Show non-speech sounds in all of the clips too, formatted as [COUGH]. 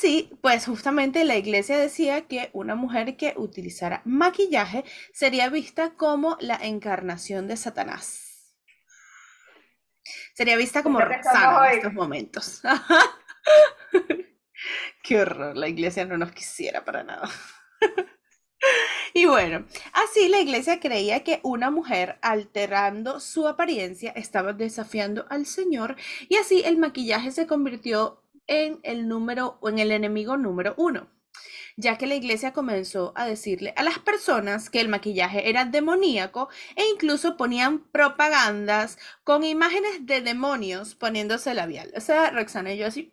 Así, pues justamente la iglesia decía que una mujer que utilizara maquillaje sería vista como la encarnación de Satanás. Sería vista como Roxana en estos momentos. [LAUGHS] Qué horror, la iglesia no nos quisiera para nada. [LAUGHS] Y bueno, así la iglesia creía que una mujer alterando su apariencia estaba desafiando al Señor y así el maquillaje se convirtió en el número o en el enemigo número uno ya que la iglesia comenzó a decirle a las personas que el maquillaje era demoníaco e incluso ponían propagandas con imágenes de demonios poniéndose labial. O sea, Roxana y yo así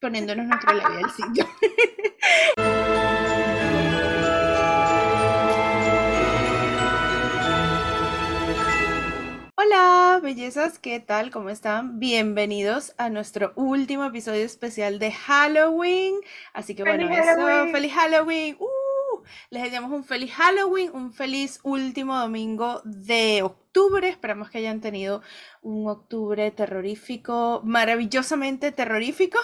poniéndonos nuestro labialcillo. [LAUGHS] Hola, bellezas, ¿qué tal? ¿Cómo están? Bienvenidos a nuestro último episodio especial de Halloween. Así que bueno, eso, feliz Halloween. ¡Uh! Les deseamos un feliz Halloween, un feliz último domingo de octubre. Esperamos que hayan tenido un octubre terrorífico, maravillosamente terrorífico.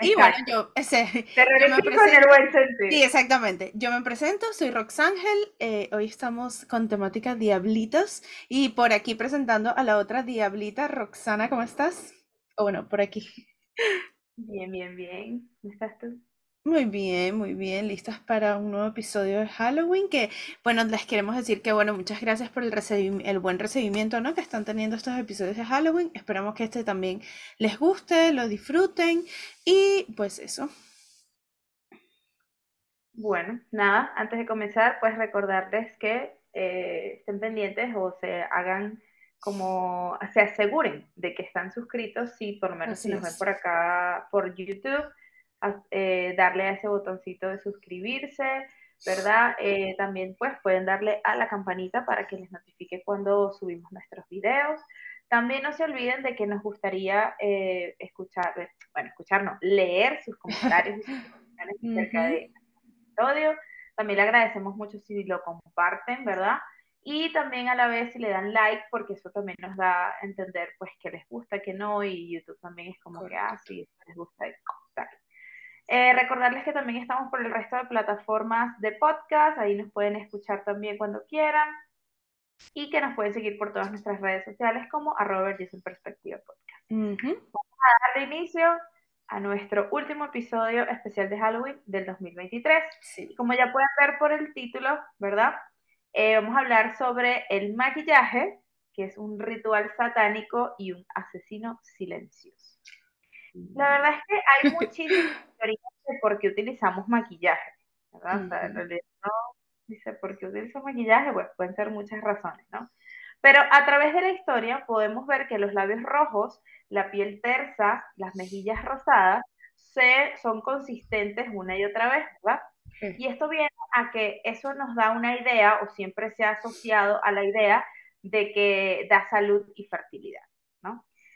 Y bueno, yo, ese, terrorífico en el buen sentido. Sí, exactamente. Yo me presento, soy Roxángel. Eh, hoy estamos con temática Diablitos. Y por aquí presentando a la otra Diablita, Roxana, ¿cómo estás? O bueno, por aquí. Bien, bien, bien. ¿Cómo estás tú? Muy bien, muy bien, listas para un nuevo episodio de Halloween, que bueno, les queremos decir que bueno, muchas gracias por el, el buen recibimiento, ¿no? que están teniendo estos episodios de Halloween. Esperamos que este también les guste, lo disfruten y pues eso. Bueno, nada, antes de comenzar, pues recordarles que eh, estén pendientes o se hagan como, se aseguren de que están suscritos, si por lo menos si nos ven por acá por YouTube eh, darle a ese botoncito de suscribirse, ¿verdad? Eh, también pues pueden darle a la campanita para que les notifique cuando subimos nuestros videos. También no se olviden de que nos gustaría eh, escuchar, bueno, escuchar, no, leer sus comentarios y sus [LAUGHS] acerca de este episodio. También le agradecemos mucho si lo comparten, ¿verdad? Y también a la vez si le dan like, porque eso también nos da a entender pues que les gusta, que no, y YouTube también es como que, ah, sí, les gusta, eh, recordarles que también estamos por el resto de plataformas de podcast, ahí nos pueden escuchar también cuando quieran y que nos pueden seguir por todas nuestras redes sociales como arroba Perspectiva Podcast. Vamos a darle inicio a nuestro último episodio especial de Halloween del 2023. Como ya pueden ver por el título, ¿verdad? Eh, vamos a hablar sobre el maquillaje, que es un ritual satánico y un asesino silencioso. La verdad es que hay [LAUGHS] muchísimas teorías de por qué utilizamos maquillaje, ¿verdad? O sea, en realidad no dice por qué utilizamos maquillaje, pues pueden ser muchas razones, ¿no? Pero a través de la historia podemos ver que los labios rojos, la piel tersa, las mejillas rosadas, se, son consistentes una y otra vez, ¿verdad? Y esto viene a que eso nos da una idea, o siempre se ha asociado a la idea de que da salud y fertilidad.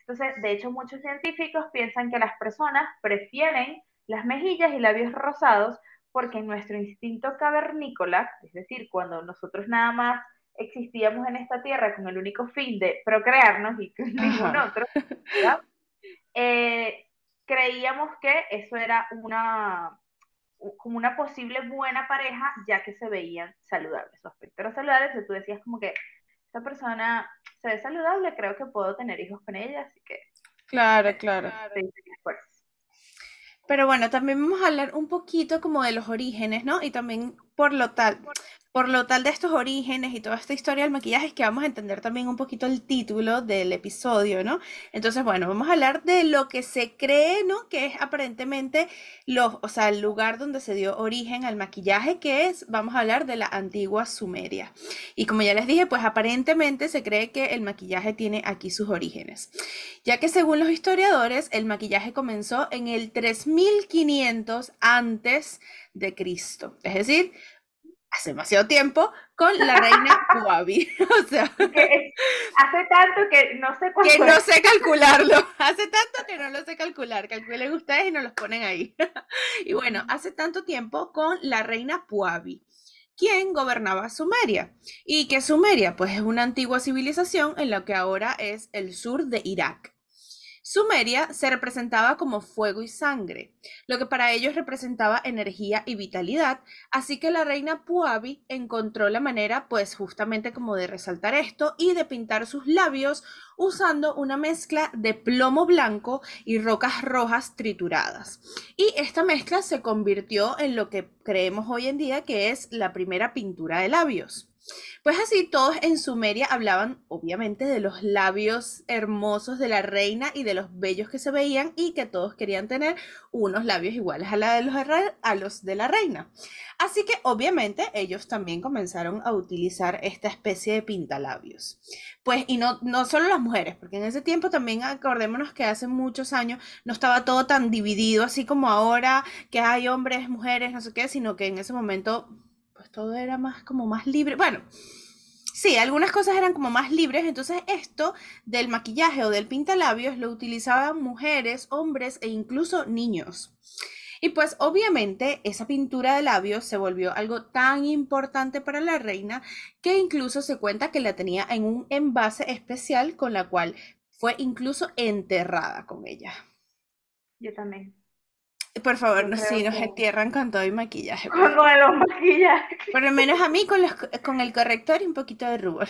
Entonces, de hecho, muchos científicos piensan que las personas prefieren las mejillas y labios rosados porque en nuestro instinto cavernícola, es decir, cuando nosotros nada más existíamos en esta tierra con el único fin de procrearnos y con ningún otro, eh, creíamos que eso era una como una posible buena pareja ya que se veían saludables, su aspecto era saludable, entonces tú decías como que esta persona se ve saludable, creo que puedo tener hijos con ella, así que... Claro, claro. Pero bueno, también vamos a hablar un poquito como de los orígenes, ¿no? Y también por lo tal, por lo tal de estos orígenes y toda esta historia del maquillaje es que vamos a entender también un poquito el título del episodio, ¿no? Entonces, bueno, vamos a hablar de lo que se cree, ¿no? Que es aparentemente los, o sea, el lugar donde se dio origen al maquillaje, que es, vamos a hablar de la antigua Sumeria. Y como ya les dije, pues aparentemente se cree que el maquillaje tiene aquí sus orígenes, ya que según los historiadores, el maquillaje comenzó en el 3500 antes de Cristo, es decir, hace demasiado tiempo con la reina [LAUGHS] Puabi. [LAUGHS] o sea, hace tanto que no sé cuánto. Que no sé calcularlo. [LAUGHS] Hace tanto que no lo sé calcular. Calculen ustedes y nos los ponen ahí. y bueno, hace tanto tiempo con la reina Puabi. quien gobernaba Sumeria. ¿Y que Sumeria? Pues es una antigua civilización en lo que ahora es el sur de Irak. Sumeria se representaba como fuego y sangre, lo que para ellos representaba energía y vitalidad, así que la reina Puabi encontró la manera, pues justamente como de resaltar esto y de pintar sus labios usando una mezcla de plomo blanco y rocas rojas trituradas. Y esta mezcla se convirtió en lo que creemos hoy en día que es la primera pintura de labios. Pues así todos en Sumeria hablaban obviamente de los labios hermosos de la reina y de los bellos que se veían y que todos querían tener unos labios iguales a, los, los de la reina. Así que obviamente ellos también comenzaron a utilizar esta especie de pintalabios. Pues y no, no solo las mujeres, porque en ese tiempo también acordémonos que hace muchos años no estaba todo tan dividido así como ahora que hay hombres, mujeres, no sé qué, sino que en ese momento pues todo era más como más libre. Bueno, sí, algunas cosas eran como más libres, entonces esto del maquillaje o del pintalabios lo utilizaban mujeres, hombres e incluso niños. Y pues obviamente esa pintura de labios se volvió algo tan importante para la reina que incluso se cuenta que la tenía en un envase especial con la cual fue incluso enterrada con ella. Yo también. Por favor, no, si nos entierran con todo el maquillaje. Con los maquillajes. Por lo menos a mí con, los, con el corrector y un poquito de rubor.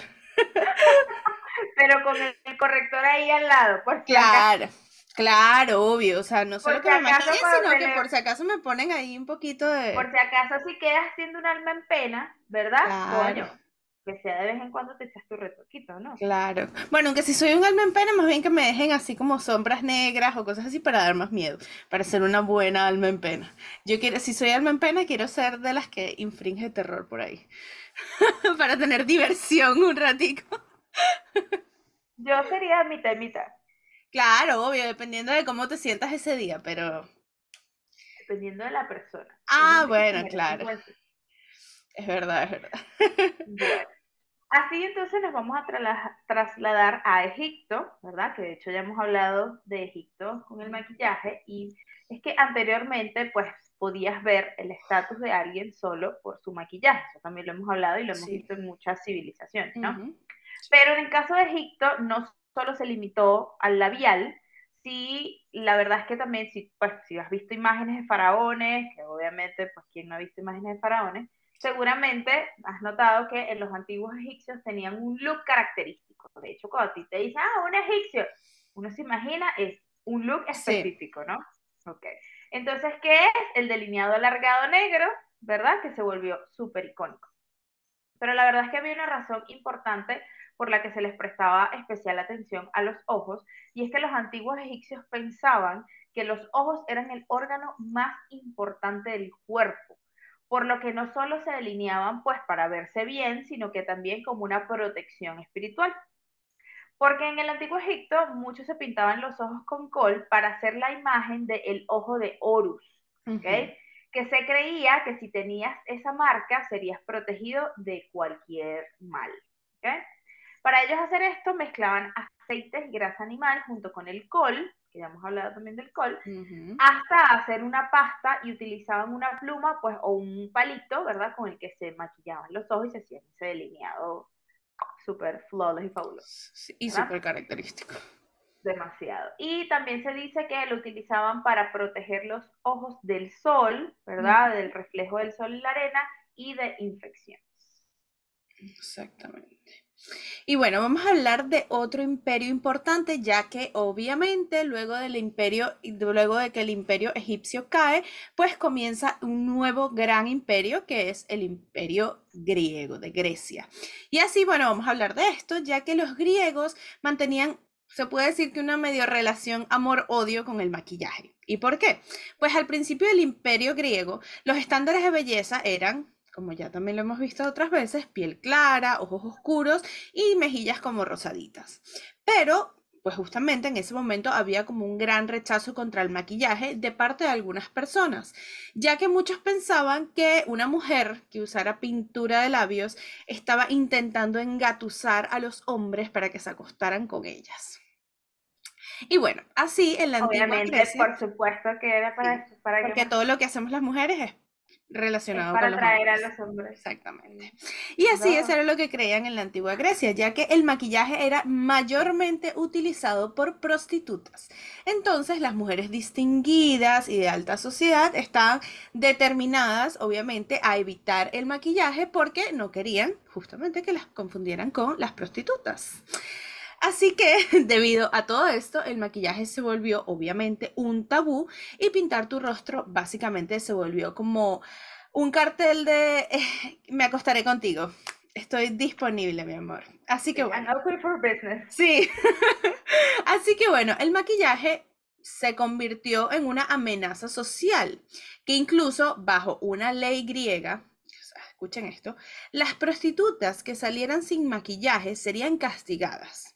Pero con el, corrector ahí al lado, pues Claro, claro, obvio. O sea, no solo que me maquillen, sino que por si acaso me ponen ahí un poquito de... Por si acaso si quedas haciendo un alma en pena, ¿verdad? Claro que sea de vez en cuando te echas tu retoquito, ¿no? Claro. Bueno, aunque si soy un alma en pena, más bien que me dejen así como sombras negras o cosas así para dar más miedo, para ser una buena alma en pena. Yo quiero, si soy alma en pena, quiero ser de las que infringe terror por ahí. [LAUGHS] para tener diversión un ratico. Yo sería mitad y mitad. Claro, obvio, dependiendo de cómo te sientas ese día, pero... Dependiendo de la persona. Ah, bueno, claro. Es verdad, es verdad. Así entonces nos vamos a trasladar a Egipto, ¿verdad? Que de hecho ya hemos hablado de Egipto con el maquillaje y es que anteriormente pues podías ver el estatus de alguien solo por su maquillaje, eso también lo hemos hablado y lo hemos visto en muchas civilizaciones, ¿no? Pero en el caso de Egipto no solo se limitó al labial, sí, la verdad es que también si, pues, si has visto imágenes de faraones, que obviamente pues quien no ha visto imágenes de faraones, seguramente has notado que en los antiguos egipcios tenían un look característico. De hecho, cuando a ti te dicen, ah, un egipcio, uno se imagina es un look específico, ¿no? Ok. Entonces, ¿qué es? El delineado alargado negro, ¿verdad? Que se volvió súper icónico. Pero la verdad es que había una razón importante por la que se les prestaba especial atención a los ojos, y es que los antiguos egipcios pensaban que los ojos eran el órgano más importante del cuerpo por lo que no solo se delineaban pues para verse bien, sino que también como una protección espiritual. Porque en el antiguo Egipto muchos se pintaban los ojos con col para hacer la imagen del ojo de Horus, que se creía que si tenías esa marca serías protegido de cualquier mal. Para ellos hacer esto mezclaban aceites y grasa animal junto con el col, que ya hemos hablado también del col, hasta hacer una pasta y utilizaban una pluma pues, o un palito, ¿verdad? Con el que se maquillaban los ojos y se hacían ese delineado súper flawless y fabuloso. y súper característico. Demasiado. Y también se dice que lo utilizaban para proteger los ojos del sol, ¿verdad? Del reflejo del sol en la arena y de infecciones. Exactamente. Y bueno, vamos a hablar de otro imperio importante, ya que obviamente luego del imperio, luego de que el imperio egipcio cae, pues comienza un nuevo gran imperio que es el imperio griego de Grecia. Y así, bueno, vamos a hablar de esto, ya que los griegos mantenían se puede decir que una medio relación amor-odio con el maquillaje. ¿Y por qué? Pues al principio del imperio griego, los estándares de belleza eran como ya también lo hemos visto otras veces, piel clara, ojos oscuros y mejillas como rosaditas. Pero, pues justamente en ese momento había como un gran rechazo contra el maquillaje de parte de algunas personas, ya que muchos pensaban que una mujer que usara pintura de labios estaba intentando engatusar a los hombres para que se acostaran con ellas. Y bueno, así en la Obviamente, por supuesto que era para, para porque todo lo que hacemos las mujeres es relacionado para con los atraer a los hombres. Exactamente. Y así eso era lo que creían en la antigua Grecia, ya que el maquillaje era mayormente utilizado por prostitutas. Entonces las mujeres distinguidas y de alta sociedad estaban determinadas, obviamente, a evitar el maquillaje porque no querían justamente que las confundieran con las prostitutas. Así que, [LAUGHS] debido a todo esto, el maquillaje se volvió obviamente un tabú y pintar tu rostro básicamente se volvió como un cartel de eh, me acostaré contigo. Estoy disponible, mi amor. Así que bueno. for business. Sí. [LAUGHS] Así que bueno, el maquillaje se convirtió en una amenaza social, que incluso bajo una ley griega, escuchen esto, las prostitutas que salieran sin maquillaje serían castigadas.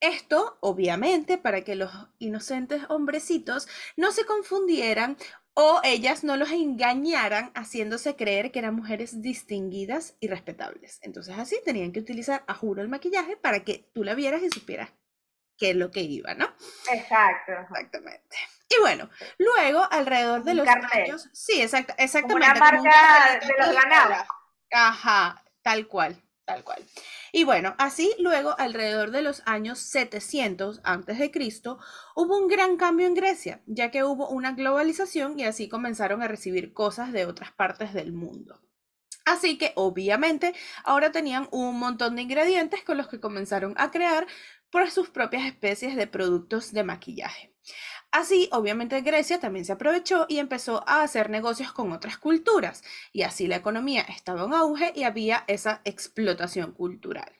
Esto, obviamente, para que los inocentes hombrecitos no se confundieran o ellas no los engañaran haciéndose creer que eran mujeres distinguidas y respetables. Entonces así tenían que utilizar a juro el maquillaje para que tú la vieras y supieras qué es lo que iba, ¿no? Exacto. Exactamente. Y bueno, luego alrededor de los años, sí, exacto, exactamente. Como una marca de los ganados. Ajá, tal cual tal cual. Y bueno, así luego, alrededor de los años 700 a.C., hubo un gran cambio en Grecia, ya que hubo una globalización y así comenzaron a recibir cosas de otras partes del mundo. Así que obviamente ahora tenían un montón de ingredientes con los que comenzaron a crear por sus propias especies de productos de maquillaje. Así, obviamente Grecia también se aprovechó y empezó a hacer negocios con otras culturas, y así la economía estaba en auge y había esa explotación cultural.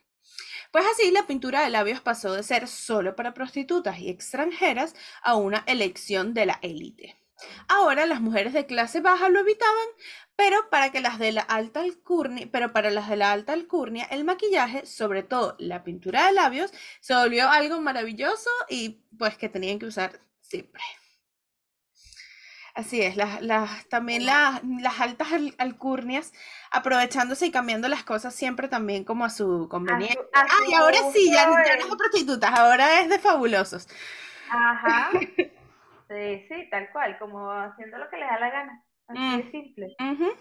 Pues así la pintura de labios pasó de ser solo para prostitutas y extranjeras a una elección de la élite. Ahora las mujeres de clase baja lo evitaban, pero para que las de la alta alcurnia, pero para las de la alta alcurnia, el maquillaje, sobre todo la pintura de labios, se volvió algo maravilloso y pues que tenían que usar siempre. Así es, las, también las, altas alcurnias, aprovechándose y cambiando las cosas siempre también como a su conveniencia. Ay, ahora sí, ya, no es de prostitutas, ahora es de fabulosos. Ajá. [LAUGHS] Sí, sí, tal cual, como haciendo lo que les da la gana. Así de mm, simple.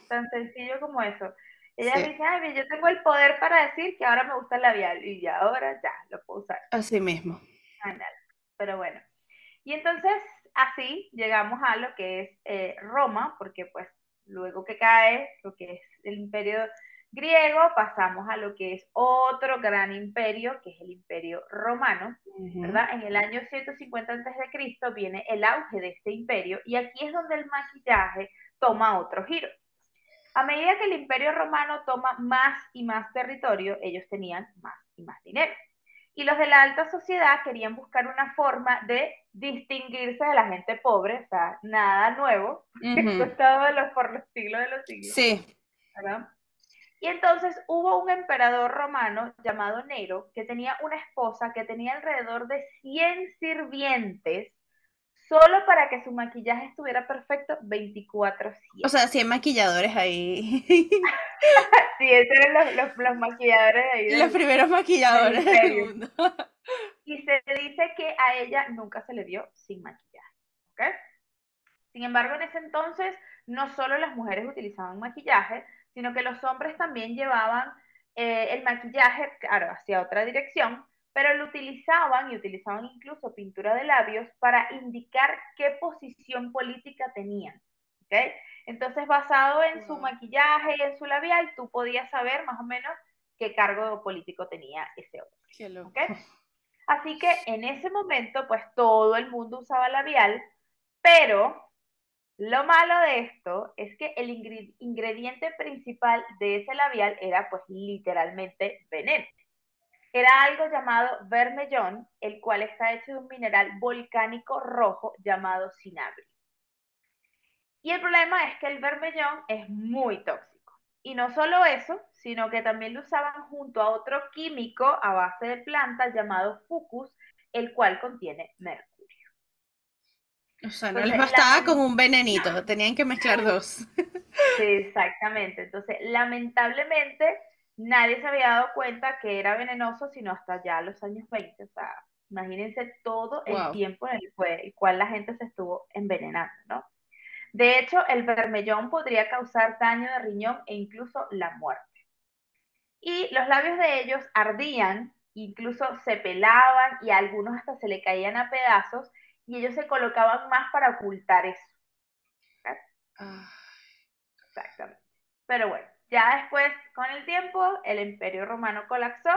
Tan sencillo como eso. Ella dice, ay, yo tengo el poder para decir que ahora me gusta el labial y ya ahora ya lo puedo usar. Así mismo. Pero bueno, y entonces así llegamos a lo que es eh, Roma, porque pues luego que cae lo que es el imperio griego, pasamos a lo que es otro gran imperio, que es el imperio romano, ¿verdad? En el año 150 a.C. viene el auge de este imperio y aquí es donde el maquillaje toma otro giro. A medida que el imperio romano toma más y más territorio, ellos tenían más y más dinero y los de la alta sociedad querían buscar una forma de distinguirse de la gente pobre, o sea, nada nuevo, [LAUGHS] esto estaba los, por los siglos de los siglos. Sí. Y entonces hubo un emperador romano llamado Nero que tenía una esposa que tenía alrededor de 100 sirvientes solo para que su maquillaje estuviera perfecto 24/7. O sea, 100 maquilladores ahí. [LAUGHS] sí, esos eran los, los, maquilladores ahí. los primeros maquilladores del, mundo. [LAUGHS] y se dice que a ella nunca se le vio sin maquillaje. ¿ok? Sin embargo, en ese entonces no solo las mujeres utilizaban maquillaje, sino que los hombres también llevaban eh, el maquillaje, claro, hacia otra dirección, pero lo utilizaban y utilizaban incluso pintura de labios para indicar qué posición política tenían. ¿okay? Entonces, basado en su maquillaje y en su labial, tú podías saber más o menos qué cargo político tenía ese hombre. ¿okay? Así que en ese momento, pues todo el mundo usaba labial, pero lo malo de esto es que el ingrediente principal de ese labial era pues literalmente veneno era algo llamado vermellón, el cual está hecho de un mineral volcánico rojo llamado cinabrio. Y el problema es que el vermellón es muy tóxico. Y no solo eso, sino que también lo usaban junto a otro químico a base de plantas llamado fucus, el cual contiene mercurio. O sea, no les bastaba como un venenito, [LAUGHS] tenían que mezclar dos. Sí, exactamente. Entonces, lamentablemente, nadie se había dado cuenta que era venenoso sino hasta ya los años 20. O sea, imagínense todo el tiempo en el, cual la gente se estuvo envenenando, ¿no? De hecho, el vermellón podría causar daño de riñón e incluso la muerte. Y los labios de ellos ardían, incluso se pelaban y a algunos hasta se le caían a pedazos y ellos se colocaban más para ocultar eso. Exactamente. Pero bueno, ya después, con el tiempo, el imperio romano colapsó,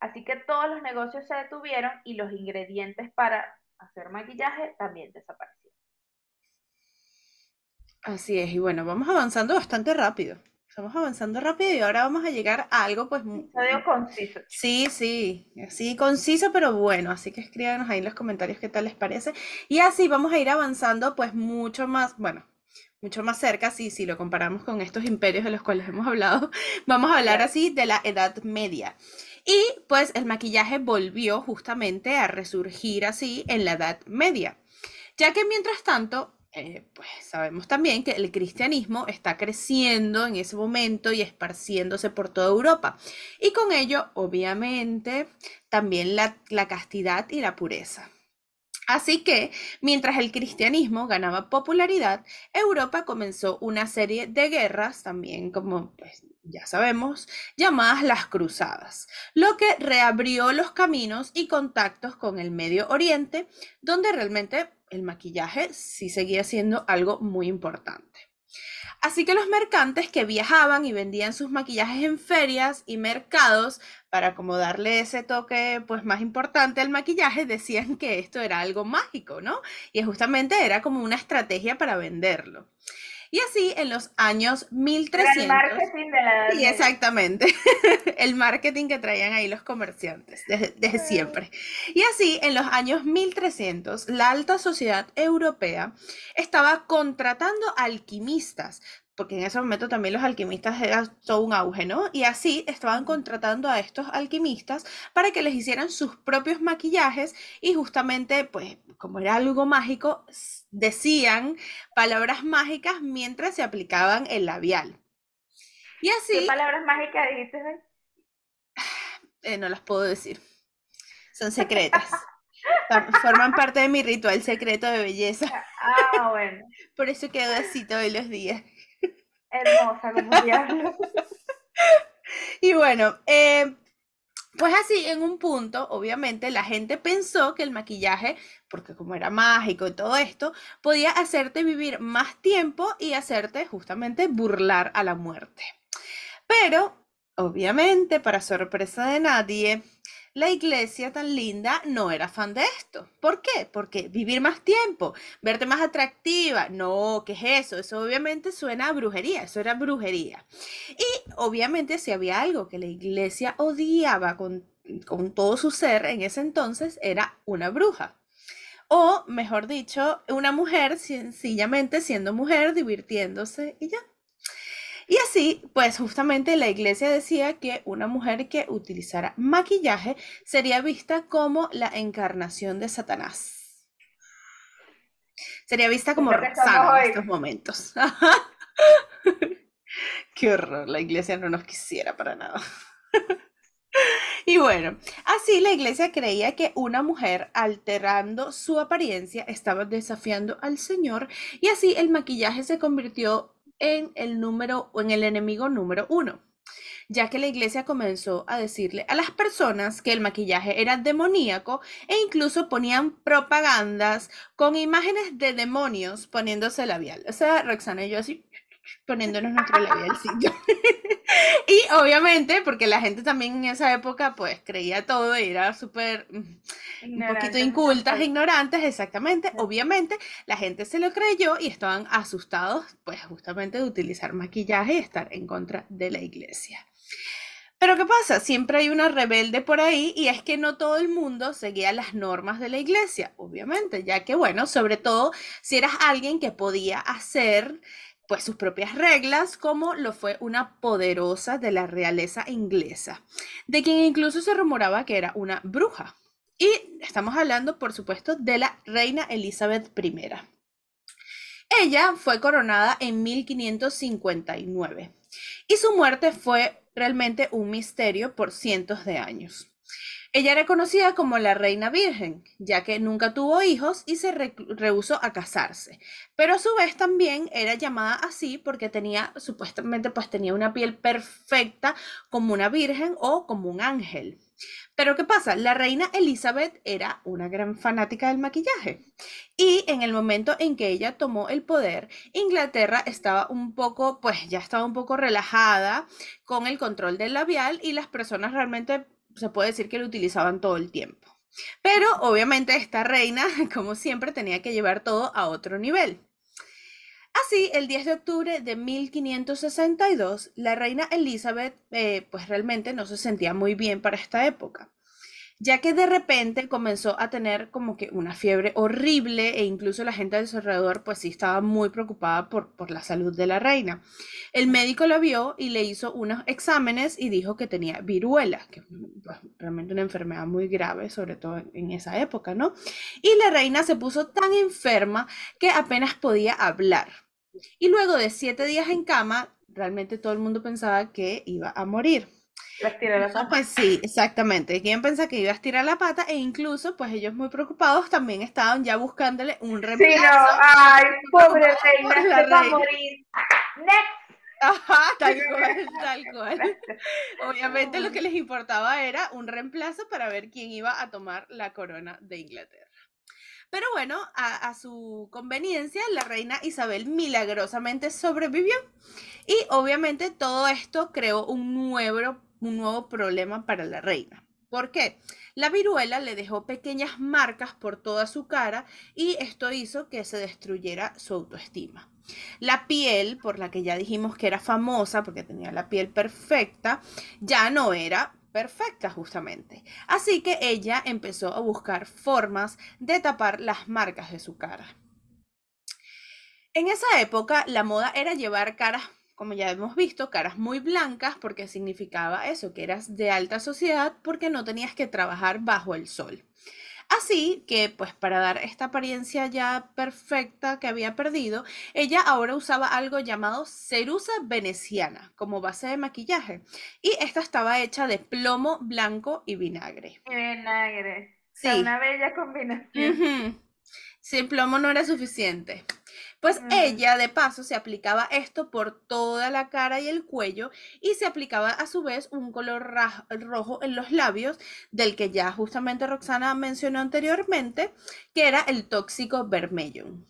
así que todos los negocios se detuvieron y los ingredientes para hacer maquillaje también desaparecieron. Así es, y bueno, vamos avanzando bastante rápido. Estamos avanzando rápido y ahora vamos a llegar a algo pues... Episodio conciso. Sí, sí, sí, conciso, pero bueno, así que escríbanos ahí en los comentarios qué tal les parece. Y así vamos a ir avanzando pues mucho más, bueno, mucho más cerca, sí, si lo comparamos con estos imperios de los cuales hemos hablado, [LAUGHS] vamos a hablar así de la Edad Media. Y pues el maquillaje volvió justamente a resurgir así en la Edad Media, ya que mientras tanto, eh, pues sabemos también que el cristianismo está creciendo en ese momento y esparciéndose por toda Europa. Y con ello, obviamente, también la, la castidad y la pureza. Así que, mientras el cristianismo ganaba popularidad, Europa comenzó una serie de guerras, también como pues, ya sabemos, llamadas las cruzadas, lo que reabrió los caminos y contactos con el Medio Oriente, donde realmente el maquillaje sí seguía siendo algo muy importante. Así que los mercantes que viajaban y vendían sus maquillajes en ferias y mercados para como darle ese toque pues más importante al maquillaje, decían que esto era algo mágico, ¿no? Y justamente era como una estrategia para venderlo. Y así en los años 1300. el marketing de la Sí, exactamente. [LAUGHS] el marketing que traían ahí los comerciantes desde, desde, siempre. Y así en los años 1300, la alta sociedad europea estaba contratando alquimistas porque en ese momento también los alquimistas eran todo un auge, ¿no? Y así estaban contratando a estos alquimistas para que les hicieran sus propios maquillajes y justamente, pues, como era algo mágico, decían palabras mágicas mientras se aplicaban el labial. Y así... ¿Qué palabras mágicas dijiste? [SIGHS] Eh, no las puedo decir. Son [LAUGHS] secretas. Forman parte de mi ritual secreto de belleza. Ah, bueno. [LAUGHS] Por eso quedo así todos los días. Hermosa como diablo. [LAUGHS] y bueno, eh, pues así, en un punto, obviamente, la gente pensó que el maquillaje, porque como era mágico y todo esto, podía hacerte vivir más tiempo y hacerte justamente burlar a la muerte. Pero, obviamente, para sorpresa de nadie, la iglesia tan linda no era fan de esto. ¿Por qué? Porque vivir más tiempo, verte más atractiva, no, ¿qué es eso? Eso obviamente suena a brujería, eso era brujería. Y obviamente si había algo que la iglesia odiaba con, con todo su ser en ese entonces, era una bruja. O, mejor dicho, una mujer sencillamente siendo mujer, divirtiéndose y ya. Y así, pues justamente la iglesia decía que una mujer que utilizara maquillaje sería vista como la encarnación de Satanás. Sería vista como Roxana en estos momentos. [LAUGHS] Qué horror, la iglesia no nos quisiera para nada. [LAUGHS] Y bueno, así la iglesia creía que una mujer alterando su apariencia estaba desafiando al Señor y así el maquillaje se convirtió en el número o en el enemigo número uno, ya que la iglesia comenzó a decirle a las personas que el maquillaje era demoníaco e incluso ponían propagandas con imágenes de demonios poniéndose labial. O sea, Roxana y yo así poniéndonos nuestro labialcillo. [LAUGHS] y obviamente, porque la gente también en esa época pues creía todo y era súper mm, un poquito incultas, ignorantes, exactamente. Obviamente, la gente se lo creyó y estaban asustados pues justamente de utilizar maquillaje y estar en contra de la iglesia. Pero ¿qué pasa? Siempre hay una rebelde por ahí y es que no todo el mundo seguía las normas de la iglesia, obviamente, ya que bueno, sobre todo si eras alguien que podía hacer pues sus propias reglas, como lo fue una poderosa de la realeza inglesa, de quien incluso se rumoraba que era una bruja. Y estamos hablando, por supuesto, de la reina Elizabeth I. Ella fue coronada en 1559 y su muerte fue realmente un misterio por cientos de años. Ella era conocida como la reina virgen, ya que nunca tuvo hijos y se rehusó a casarse. Pero a su vez también era llamada así porque tenía, supuestamente, pues tenía una piel perfecta como una virgen o como un ángel. Pero ¿qué pasa? La reina Elizabeth era una gran fanática del maquillaje. Y en el momento en que ella tomó el poder, Inglaterra estaba un poco, pues ya estaba un poco relajada con el control del labial y las personas realmente se puede decir que lo utilizaban todo el tiempo. Pero obviamente esta reina, [LAUGHS] como siempre, tenía que llevar todo a otro nivel. Así, el 10 de octubre de 1562, la reina Elizabeth eh, pues realmente no se sentía muy bien para esta época ya que de repente comenzó a tener como que una fiebre horrible e incluso la gente de su alrededor pues sí estaba muy preocupada por, por la salud de la reina. El médico la vio y le hizo unos exámenes y dijo que tenía viruela, que pues, realmente una enfermedad muy grave, sobre todo en esa época, ¿no? Y la reina se puso tan enferma que apenas podía hablar. Y luego de siete días en cama, realmente todo el mundo pensaba que iba a morir la pata. Pues sí, exactamente. ¿Quién pensa que iba a estirar la pata? E incluso, pues ellos muy preocupados también estaban ya buscándole un reemplazo. Sí, no, ay, pobre reina, se va a morir. Next. Ajá, tal [LAUGHS] cual, tal cual. [LAUGHS] Obviamente lo que les importaba era un reemplazo para ver quién iba a tomar la corona de Inglaterra. Pero bueno, a, a, su conveniencia, la reina Isabel milagrosamente sobrevivió. Y obviamente todo esto creó un nuevo un nuevo problema para la reina. ¿Por qué? La viruela le dejó pequeñas marcas por toda su cara y esto hizo que se destruyera su autoestima. La piel, por la que ya dijimos que era famosa porque tenía la piel perfecta, ya no era perfecta justamente. Así que ella empezó a buscar formas de tapar las marcas de su cara. En esa época la moda era llevar caras como ya hemos visto, caras muy blancas porque significaba eso, que eras de alta sociedad porque no tenías que trabajar bajo el sol. Así que, pues para dar esta apariencia ya perfecta que había perdido, ella ahora usaba algo llamado cerusa veneciana como base de maquillaje. Y esta estaba hecha de plomo blanco y vinagre. vinagre. Sí. una bella combinación. Sin plomo no era suficiente. Pues ella de paso se aplicaba esto por toda la cara y el cuello y se aplicaba a su vez un color rojo en los labios del que ya justamente Roxana mencionó anteriormente, que era el tóxico vermellón.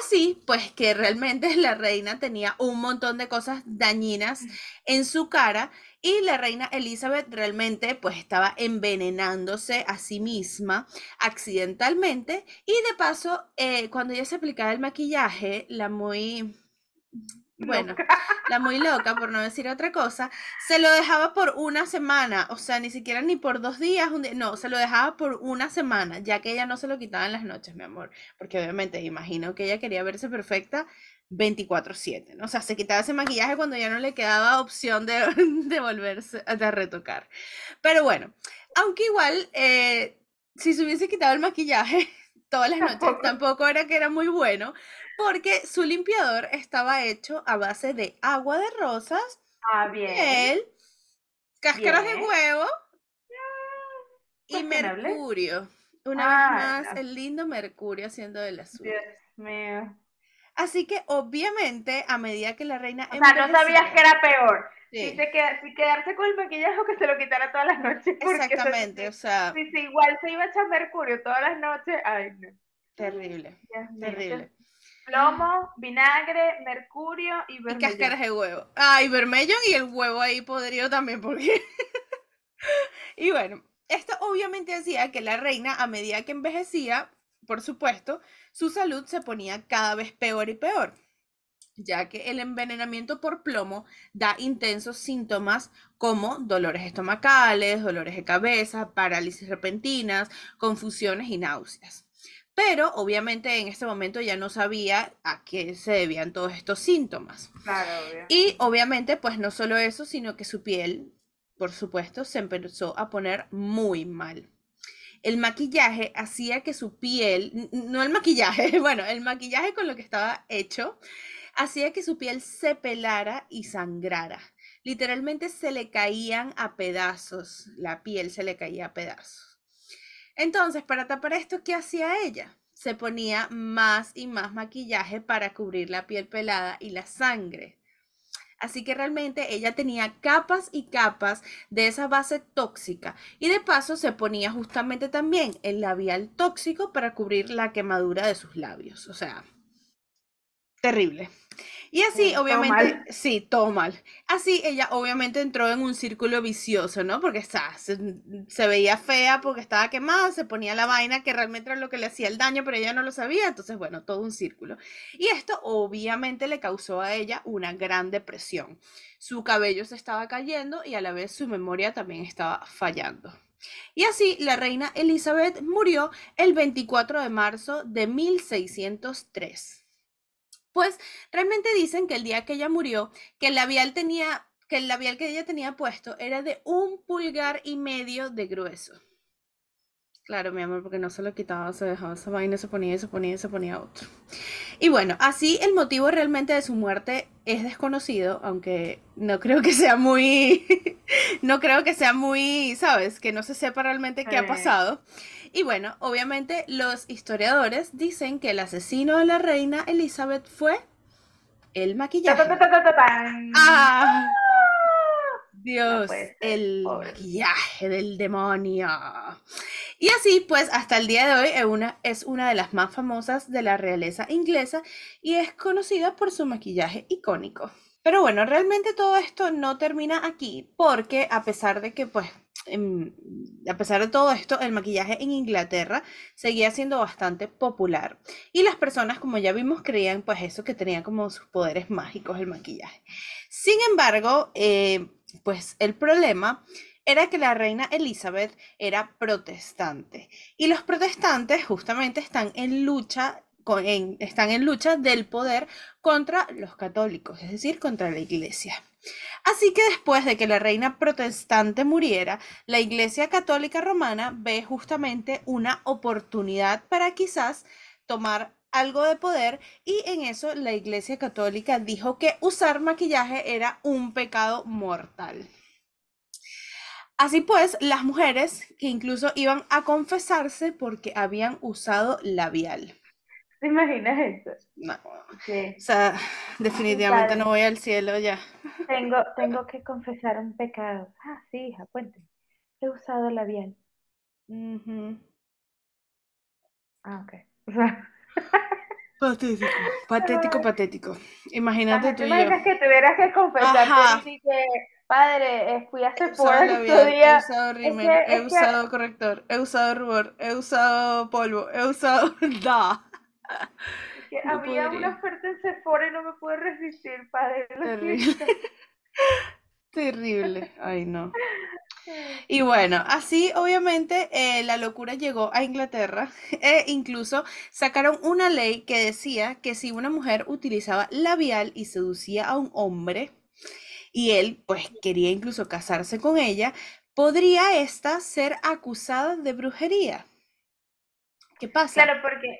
Así, pues que realmente [LAUGHS] la reina tenía un montón de cosas dañinas en su cara y la reina Elizabeth realmente pues estaba envenenándose a sí misma accidentalmente y de paso eh, cuando ella se aplicaba el maquillaje, la muy bueno, la muy loca, por no decir otra cosa, se lo dejaba por una semana, o sea, ni siquiera ni por dos días, no, se lo dejaba por una semana, ya que ella no se lo quitaba en las noches, mi amor, porque obviamente imagino que ella quería verse perfecta 24/7, ¿no? O sea, se quitaba ese maquillaje cuando ya no le quedaba opción de, [LAUGHS] de volverse a retocar. Pero bueno, aunque igual, eh, si se hubiese quitado el maquillaje [LAUGHS] todas las noches, tampoco era que era muy bueno, porque su limpiador estaba hecho a base de agua de rosas, ah, miel, cáscaras de huevo y mercurio. Una vez ah, más, el lindo mercurio haciendo de la suya. Dios mío. Así que obviamente a medida que la reina... O sea, no sabías que era peor. Si, quedarse con el maquillaje o que se lo quitara todas las noches. Exactamente, o sea... Si, igual se iba a echar mercurio todas las noches, ay no. Terrible, terrible. Plomo, vinagre, mercurio y vermellón. Y cáscaras de huevo. Ah, y vermellón y el huevo ahí podrido también, porque... [LAUGHS] y bueno, esto obviamente hacía que la reina, a medida que envejecía, por supuesto, su salud se ponía cada vez peor y peor, ya que el envenenamiento por plomo da intensos síntomas como dolores estomacales, dolores de cabeza, parálisis repentinas, confusiones y náuseas. Pero obviamente en este momento ya no sabía a qué se debían todos estos síntomas. Y obviamente pues no solo eso, sino que su piel, por supuesto, se empezó a poner muy mal el maquillaje hacía que su piel, no el maquillaje, [LAUGHS] bueno, el maquillaje con lo que estaba hecho, hacía que su piel se pelara y sangrara. literalmente se le caían a pedazos, la piel se le caía a pedazos. Entonces, para tapar esto, ¿qué hacía ella? Se ponía más y más maquillaje para cubrir la piel pelada y la sangre. Así que realmente ella tenía capas y capas de esa base tóxica. Y de paso se ponía justamente también el labial tóxico para cubrir la quemadura de sus labios. O sea, terrible. Y así, obviamente, sí, todo mal. Así ella obviamente entró en un círculo vicioso, ¿no? Porque está, se, veía fea porque estaba quemada, se ponía la vaina que realmente era lo que le hacía el daño, pero ella no lo sabía. Entonces, bueno, todo un círculo. Y esto obviamente le causó a ella una gran depresión. Su cabello se estaba cayendo y a la vez su memoria también estaba fallando. Y así la reina Elizabeth murió el 24 de marzo de 1603 pues realmente dicen que el día que ella murió, que el labial tenía, que el labial que ella tenía puesto era de un pulgar y medio de grueso. Claro, mi amor, porque no se lo quitaba, se dejaba esa vaina, se ponía y se ponía y se ponía otro. Y bueno, así el motivo realmente de su muerte es desconocido, aunque no creo que sea muy, [LAUGHS] no creo que sea muy, ¿sabes? Que no se sepa realmente qué ha pasado. Y bueno, obviamente los historiadores dicen que el asesino de la reina Elizabeth fue el maquillaje. ¡Ah! Dios, el maquillaje del demonio. Y así, pues, hasta el día de hoy es una, es una de las más famosas de la realeza inglesa y es conocida por su maquillaje icónico. Pero bueno, realmente todo esto no termina aquí porque a pesar de que, pues, a pesar de todo esto, el maquillaje en Inglaterra seguía siendo bastante popular. Y las personas, como ya vimos, creían pues eso que tenía como sus poderes mágicos el maquillaje. Sin embargo, eh, pues el problema era que la reina Elizabeth era protestante. Y los protestantes justamente están en lucha están en lucha del poder contra los católicos, es decir, contra la iglesia. Así que después de que la reina protestante muriera, la Iglesia Católica Romana ve justamente una oportunidad para quizás tomar algo de poder y en eso la Iglesia Católica dijo que usar maquillaje era un pecado mortal. Así pues, las mujeres que incluso iban a confesarse porque habían usado labial. ¿Te imaginas eso? No. O sea, definitivamente no voy al cielo ya. Tengo, tengo que confesar un pecado. Ah, sí, hija, cuénteme. He usado labial. Ah, ok. [LAUGHS] Patético, patético, patético. Imagínate tú. Imaginas que tuvieras que confesarte y que, padre, eh, fui a Sephora este día. He usado rímel, he usado corrector, he usado rubor, he usado polvo, he usado... [LAUGHS] da había una oferta en Sephora y no me pude resistir, padre. Terrible. [LAUGHS] Terrible. Ay, no. [LAUGHS] Y bueno, así obviamente eh, la locura llegó a Inglaterra [LAUGHS] e incluso sacaron una ley que decía que si una mujer utilizaba labial y seducía a un hombre y él pues quería incluso casarse con ella, podría ésta ser acusada de brujería. ¿Qué pasa? Claro, porque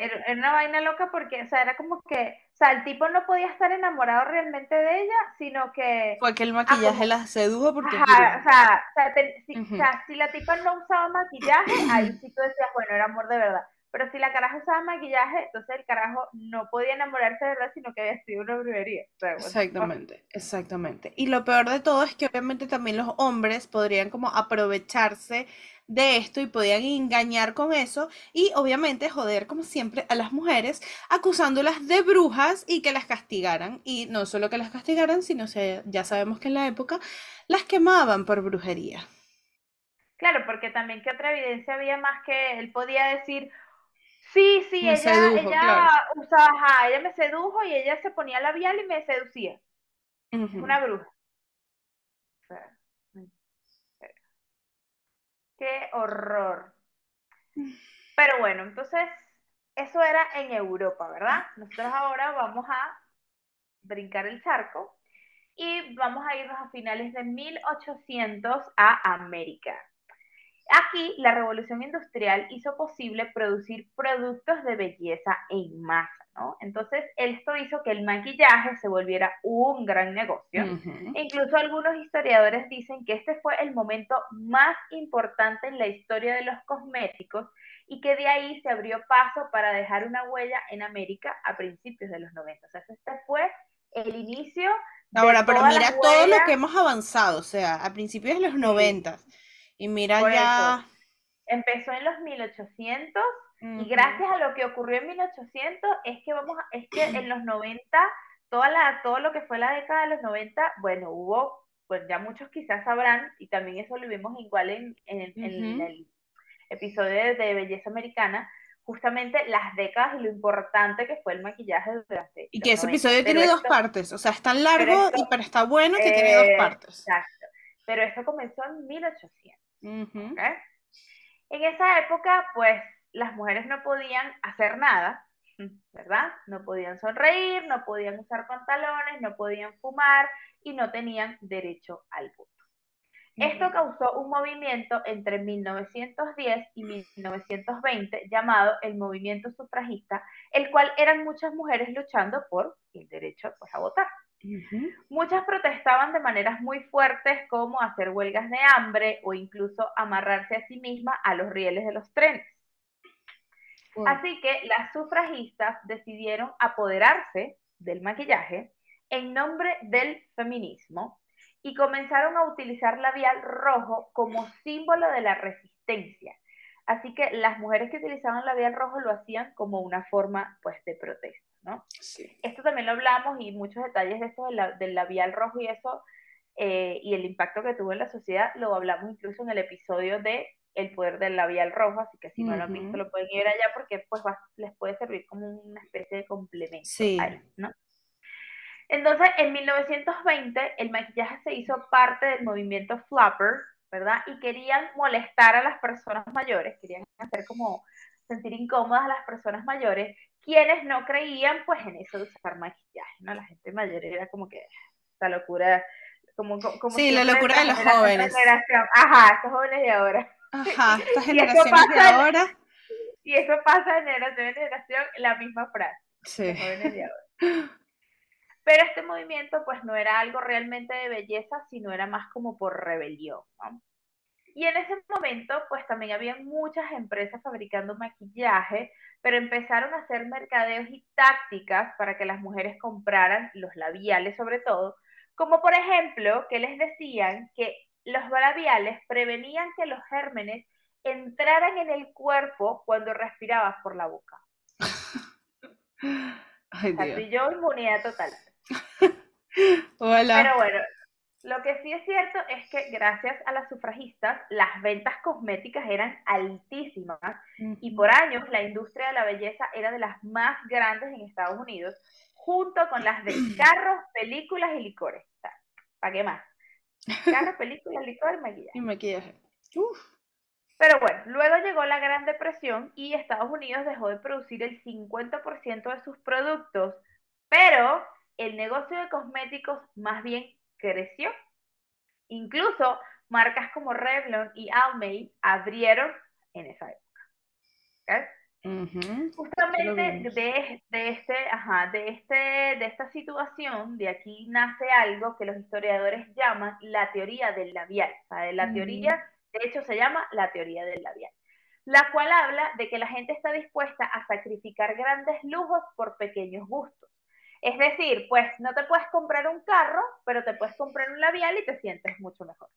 era, una vaina loca porque, o sea, era como que, o sea, el tipo no podía estar enamorado realmente de ella, sino que... Fue que el maquillaje la sedujo porque... o, sea, o, sea, si, la tipa no usaba maquillaje, ahí sí tú decías, bueno, era amor de verdad. Pero si la caraja usaba maquillaje, entonces el carajo no podía enamorarse de verdad, sino que había sido una brujería. exactamente, exactamente. Y lo peor de todo es que obviamente también los hombres podrían como aprovecharse de esto y podían engañar con eso y obviamente joder como siempre a las mujeres acusándolas de brujas y que las castigaran y no solo que las castigaran sino que ya sabemos que en la época las quemaban por brujería. Claro, porque también qué otra evidencia había más que él podía decir, sí, sí, ella, ella usaba, ella me sedujo y ella se ponía labial y me seducía. Una bruja. Qué horror. Pero bueno, entonces eso era en Europa, ¿verdad? Nosotros ahora vamos a brincar el charco y vamos a irnos a finales de 1800 a América. Aquí la revolución industrial hizo posible producir productos de belleza en masa. ¿no? Entonces, esto hizo que el maquillaje se volviera un gran negocio. incluso algunos historiadores dicen que este fue el momento más importante en la historia de los cosméticos y que de ahí se abrió paso para dejar una huella en América a principios de los 90. O sea, este fue el inicio. Ahora, pero mira todo lo que hemos avanzado, o sea, a principios de los 90. Y mira ya... Empezó en los 1800 y gracias a lo que ocurrió en 1800 es que vamos es que en los 90 toda la todo lo que fue la década de los 90, bueno, hubo pues ya muchos quizás sabrán y también eso lo vimos igual en, en, el episodio de, Belleza Americana, justamente las décadas y lo importante que fue el maquillaje durante y que ese episodio tiene dos partes, o sea, es tan largo y pero está bueno que tiene dos partes. Exacto. Pero esto comenzó en 1800. En esa época, pues las mujeres no podían hacer nada, ¿verdad? No podían sonreír, no podían usar pantalones, no podían fumar y no tenían derecho al voto. Esto causó un movimiento entre 1910 y 1920 llamado el movimiento sufragista, el cual eran muchas mujeres luchando por el derecho pues, a votar. Muchas protestaban de maneras muy fuertes como hacer huelgas de hambre o incluso amarrarse a sí mismas a los rieles de los trenes. Así que las sufragistas decidieron apoderarse del maquillaje en nombre del feminismo y comenzaron a utilizar labial rojo como símbolo de la resistencia. Así que las mujeres que utilizaban labial rojo lo hacían como una forma pues de protesta, ¿no? Esto también lo hablamos y muchos detalles de esto del labial rojo y eso eh, y el impacto que tuvo en la sociedad lo hablamos incluso en el episodio de el poder del labial rojo, así que si no lo han visto lo pueden ir allá porque pues les puede servir como una especie de complemento. Sí. ¿no? Entonces, en 1920 el maquillaje se hizo parte del movimiento flapper, ¿verdad? Y querían molestar a las personas mayores, querían hacer como sentir incómodas a las personas mayores, quienes no creían pues en eso de usar maquillaje, ¿no? La gente mayor era como que esta locura, como, como sí, la locura de los jóvenes. Ajá, estos jóvenes de ahora. Ajá, [LAUGHS] estas generaciones de ahora. Y eso pasa de generación en generación, la misma frase. Sí. Pero este movimiento pues no era algo realmente de belleza, sino era más como por rebelión. Y en ese momento pues también había muchas empresas fabricando maquillaje, pero empezaron a hacer mercadeos y tácticas para que las mujeres compraran los labiales sobre todo, como por ejemplo que les decían que los labiales prevenían que los gérmenes entraran en el cuerpo cuando respirabas por la boca. [LAUGHS] Ay, Dios. yo inmunidad total. [LAUGHS] Hola. Pero bueno, lo que sí es cierto es que gracias a las sufragistas, las ventas cosméticas eran altísimas y por años la industria de la belleza era de las más grandes en Estados Unidos, junto con las de [CLEARS THROAT] carros, películas y licores. ¿Para qué más? Carros, películas, licor y maquillaje. Y maquillaje. Pero bueno, luego llegó la Gran Depresión y Estados Unidos dejó de producir el 50% de sus productos, pero el negocio de cosméticos más bien creció. Incluso marcas como Revlon y Almay abrieron en esa época. Justamente de, de, este, ajá, de, este, de esta situación, de aquí nace algo que los historiadores llaman la teoría del labial. O sea, la teoría, de hecho, se llama la teoría del labial, la cual habla de que la gente está dispuesta a sacrificar grandes lujos por pequeños gustos. Es decir, pues no te puedes comprar un carro, pero te puedes comprar un labial y te sientes mucho mejor.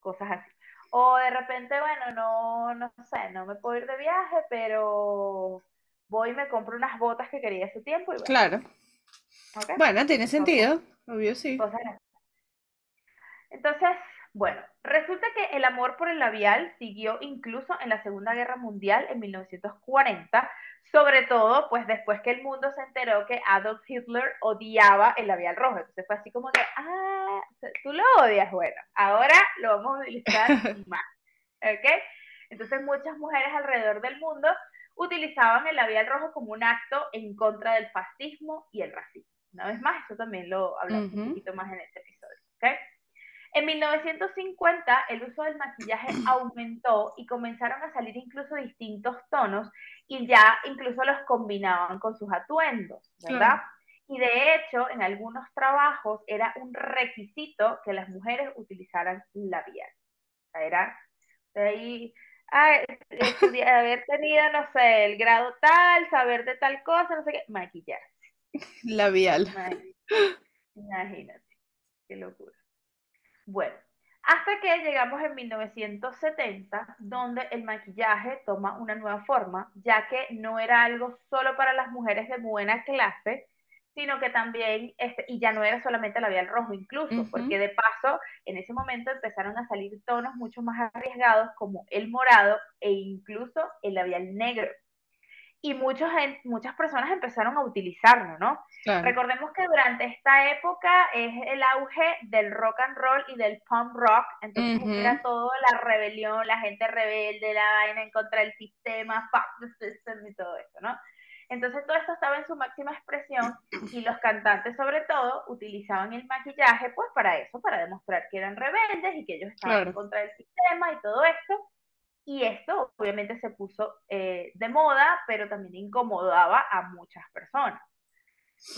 Cosas así. O de repente, bueno, no, no sé, no me puedo ir de viaje, pero voy y me compro unas botas que quería hace tiempo. Y Claro. Bueno, tiene sentido, obvio sí. Entonces, bueno, resulta que el amor por el labial siguió incluso en la Segunda Guerra Mundial en 1940, sobre todo pues después que el mundo se enteró que Adolf Hitler odiaba el labial rojo. Entonces fue así como que, ah, tú lo odias, bueno, ahora lo vamos a utilizar [LAUGHS] más. ¿Ok? Entonces muchas mujeres alrededor del mundo utilizaban el labial rojo como un acto en contra del fascismo y el racismo. Una vez más, eso también lo hablamos un poquito más en este episodio. ¿ok? En 1950 el uso del maquillaje [CLEARS THROAT] aumentó y comenzaron a salir incluso distintos tonos y ya incluso los combinaban con sus atuendos, ¿verdad? Y de hecho, en algunos trabajos era un requisito que las mujeres utilizaran labial. O sea, era ahí, [LAUGHS] haber tenido, no sé, el grado tal, saber de tal cosa, no sé qué, maquillarse. Labial. [LAUGHS] Imagínate, qué locura. Bueno, hasta que llegamos en 1970, donde el maquillaje toma una nueva forma, ya que no era algo solo para las mujeres de buena clase, sino que también, este, y ya no era solamente labial rojo incluso, porque de paso en ese momento empezaron a salir tonos mucho más arriesgados como el morado e incluso el labial negro. Y muchos, muchas personas empezaron a utilizarlo, ¿no? Recordemos que durante esta época es el auge del rock and roll y del punk rock, entonces era todo la rebelión, la gente rebelde, la vaina en contra del sistema, fuck the system y todo eso, ¿no? Entonces todo esto estaba en su máxima expresión y los cantantes sobre todo utilizaban el maquillaje pues para eso, para demostrar que eran rebeldes y que ellos estaban en contra del sistema y todo esto. Y esto obviamente se puso eh, de moda, pero también incomodaba a muchas personas.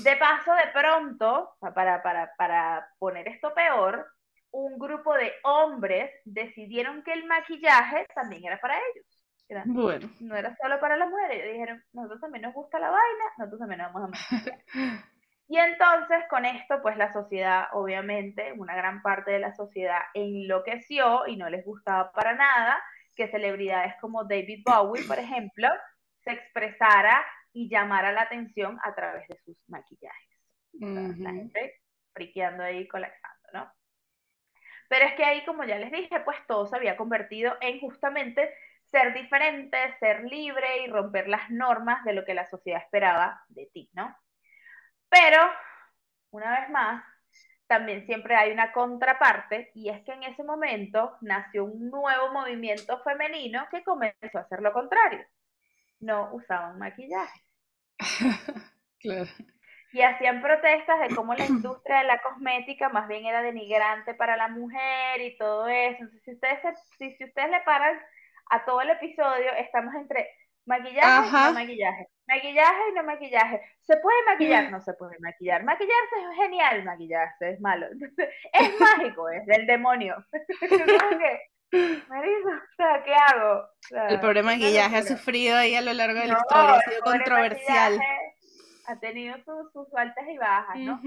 De paso, de pronto, para, para, para poner esto peor, un grupo de hombres decidieron que el maquillaje también era para ellos bueno. No era solo para las mujeres. Ellos dijeron, nosotros también nos gusta la vaina, nosotros también nos vamos a maquillar. [LAUGHS] y entonces con esto, pues la sociedad, obviamente, una gran parte de la sociedad enloqueció y no les gustaba para nada que celebridades como David Bowie, por ejemplo, se expresara y llamara la atención a través de sus maquillajes. La gente friqueando ahí, colapsando, ¿no? Pero es que ahí, como ya les dije, pues todo se había convertido en justamente ser diferente, ser libre y romper las normas de lo que la sociedad esperaba de ti, ¿no? Pero, una vez más, también siempre hay una contraparte y es que en ese momento nació un nuevo movimiento femenino que comenzó a hacer lo contrario. No usaban maquillaje. [LAUGHS] claro. Y hacían protestas de cómo la industria de la cosmética más bien era denigrante para la mujer y todo eso. Entonces, si ustedes, si, si ustedes le paran a todo el episodio estamos entre maquillaje y no maquillaje. Maquillaje y no maquillaje. ¿Se puede maquillar? No se puede maquillar. Maquillarse es genial, maquillarse es malo. [LAUGHS] es mágico, es del demonio. [LAUGHS] ¿qué hago? el pobre maquillaje ha sufrido ahí a lo largo de la historia, ha sido controversial. Ha tenido sus, sus altas y bajas, ¿no?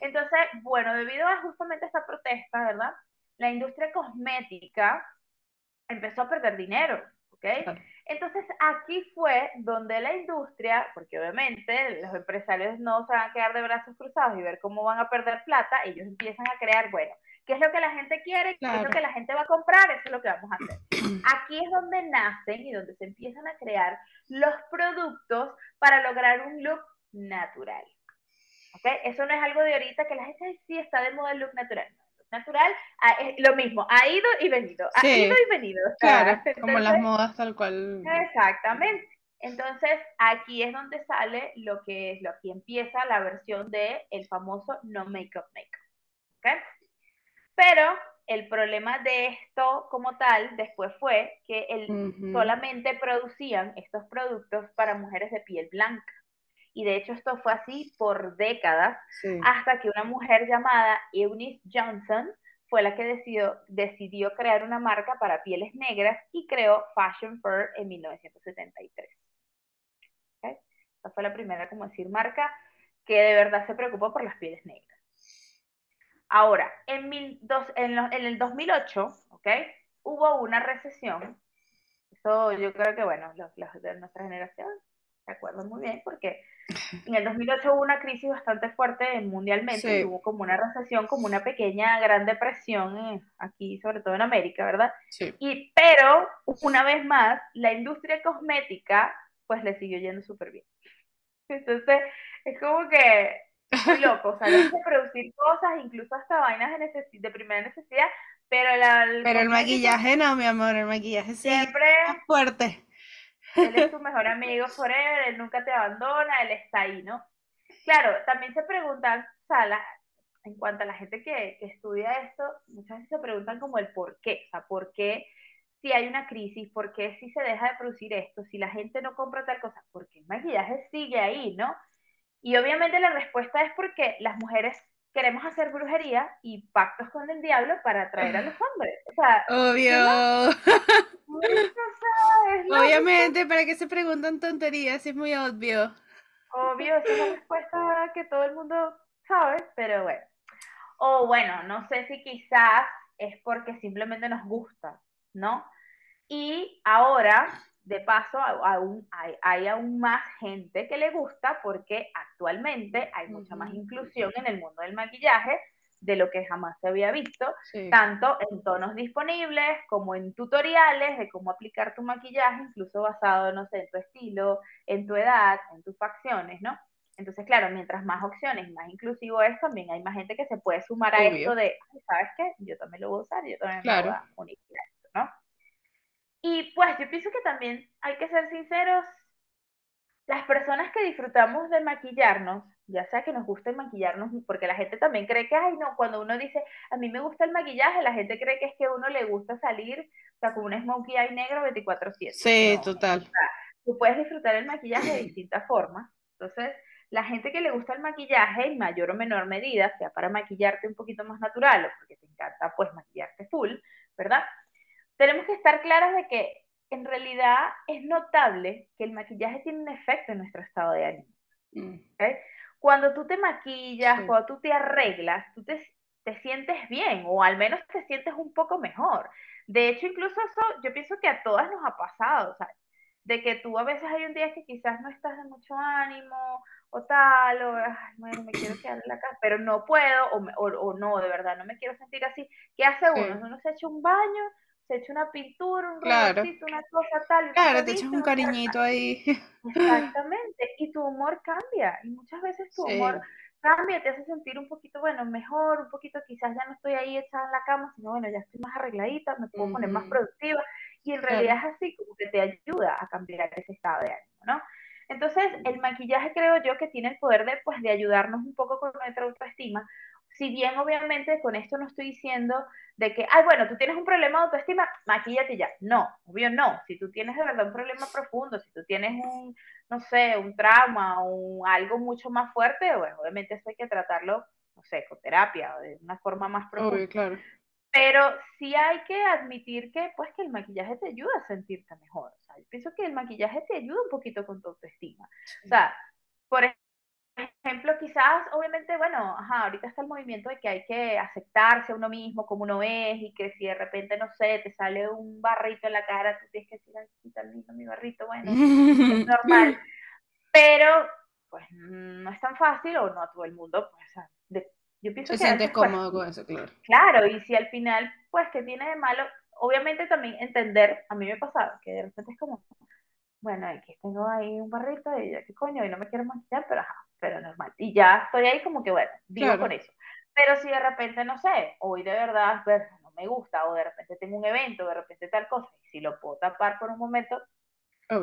Entonces, bueno, debido a justamente esta protesta, ¿verdad? La industria cosmética empezó a perder dinero, ¿ok? Entonces aquí fue donde la industria, porque obviamente los empresarios no se van a quedar de brazos cruzados y ver cómo van a perder plata, ellos empiezan a crear, bueno, ¿qué es lo que la gente quiere? ¿Qué es lo que la gente va a comprar? Eso es lo que vamos a hacer. [CLEARS THROAT] Aquí es donde nacen y donde se empiezan a crear los productos para lograr un look natural. ¿Ok? Eso no es algo de ahorita que la gente sí está de moda el look natural natural, ah, lo mismo, ha ido y venido, ha ido y venido. Claro, [LAUGHS] como las modas tal cual. Exactamente. Entonces, aquí es donde sale lo que es, lo que empieza la versión de el famoso no makeup makeup. ¿Ok? Pero el problema de esto como tal después fue que el, solamente producían estos productos para mujeres de piel blanca y de hecho esto fue así por décadas, hasta que una mujer llamada Eunice Johnson fue la que decidió, decidió crear una marca para pieles negras y creó Fashion Fur en 1973. Esta fue la primera, como decir, marca que de verdad se preocupó por las pieles negras. Ahora, en, mil dos, en, en, el 2008, ¿ok? Hubo una recesión. Eso yo creo que, bueno, los, los de nuestra generación se acuerdan muy bien porque en el 2008 hubo una crisis bastante fuerte mundialmente, hubo como una recesión, como una pequeña gran depresión eh, aquí, sobre todo en América, ¿verdad? Sí. Y, pero, una vez más, la industria cosmética, pues le siguió yendo súper bien. Entonces, es como que muy loco, o sea, que producir cosas, incluso hasta vainas de, de primera necesidad, pero la, el Pero el maquillaje no, mi amor, el maquillaje siempre es fuerte. Él es tu mejor amigo forever, él nunca te abandona, él está ahí, ¿no? Claro, también se preguntan, o sea, en cuanto a la gente que, que, estudia esto, muchas veces se preguntan como el por qué, o sea, por qué si hay una crisis, por qué si se deja de producir esto, si la gente no compra tal cosa, porque el maquillaje sigue ahí, ¿no? Y obviamente la respuesta es porque las mujeres queremos hacer brujería y pactos con el diablo para atraer a los [LAUGHS] hombres. O sea, Obvio. Obviamente, ¿para qué se preguntan tonterías? Es muy obvio. Obvio, esa es la respuesta que todo el mundo sabe, pero bueno. O bueno, no sé si quizás es porque simplemente nos gusta, ¿no? Y ahora, de paso, aún, hay, hay, aún más gente que le gusta porque actualmente hay mucha más inclusión en el mundo del maquillaje de lo que jamás se había visto, tanto en tonos disponibles como en tutoriales de cómo aplicar tu maquillaje, incluso basado, no sé, en tu estilo, en tu edad, en tus facciones, ¿no? Entonces, claro, mientras más opciones, más inclusivo es, también hay más gente que se puede sumar a esto de, ¿sabes qué? Yo también lo voy a usar, yo también me voy a unir a esto, ¿no? Y pues yo pienso que también hay que ser sinceros, las personas que disfrutamos de maquillarnos, ya sea que nos guste maquillarnos, porque la gente también cree que, ay, no, cuando uno dice, a mí me gusta el maquillaje, la gente cree que es que a uno le gusta salir, o sea, como un smokey eye negro 24/7. Sí, total. tú puedes disfrutar el maquillaje de distintas formas. Entonces, la gente que le gusta el maquillaje en mayor o menor medida, sea para maquillarte un poquito más natural o porque te encanta, pues, maquillarte full, ¿verdad? Tenemos que estar claros de que en realidad es notable que el maquillaje tiene un efecto en nuestro estado de ánimo. Mm. Cuando tú te maquillas, cuando tú te arreglas, tú te, te, sientes bien o al menos te sientes un poco mejor. De hecho, incluso eso yo pienso que a todas nos ha pasado, o sea, de que tú a veces hay un día que quizás no estás de mucho ánimo o tal, o Ay, bueno, me quiero quedar en la casa, pero no puedo, o, o, no, de verdad, no me quiero sentir así. ¿Qué hace uno? Uno se echa un baño, se echa una pintura, un claro. una cosa tal. Claro, te echas un cariñito ahí. Exactamente, y tu humor cambia, y muchas veces tu humor cambia, te hace sentir un poquito, bueno, mejor, un poquito quizás ya no estoy ahí echada en la cama, sino bueno, ya estoy más arregladita, me puedo poner más productiva, y en realidad es así como que te ayuda a cambiar ese estado de ánimo, ¿no? Entonces, el maquillaje creo yo que tiene el poder de, pues, de ayudarnos un poco con nuestra autoestima, si bien obviamente con esto no estoy diciendo de que, ay, bueno, tú tienes un problema de autoestima, maquillate ya. No, obvio no. Si tú tienes de verdad un problema profundo, si tú tienes un, no sé, un trauma o algo mucho más fuerte, bueno, obviamente eso hay que tratarlo, no sé, con terapia, o de una forma más profunda. Obvio, claro. Pero sí hay que admitir que, pues, que el maquillaje te ayuda a sentirte mejor. O sea, yo pienso que el maquillaje te ayuda un poquito con tu autoestima. O sea, por ejemplo, quizás, obviamente, bueno, ajá, ahorita está el movimiento de que hay que aceptarse a uno mismo como uno es y que si de repente, no sé, te sale un barrito en la cara, tú tienes que decir, ay, tan lindo mi barrito, bueno, es [LAUGHS] normal. Pero, pues, no es tan fácil o no a todo el mundo, pues, yo pienso que... Te sientes pues, cómodo con eso, claro. Claro, y si al final, pues, ¿qué tiene de malo? Obviamente también entender, a mí me ha pasado, que de repente es como, bueno, aquí tengo ahí un barrito y ya, ¿qué coño? Y no me quiero maquillar, pero ajá, pero normal. Y ya estoy ahí como que, bueno, vivo con eso. Pero si de repente, no sé, hoy de verdad pues, no me gusta, o de repente tengo un evento, de repente tal cosa, y si lo puedo tapar por un momento,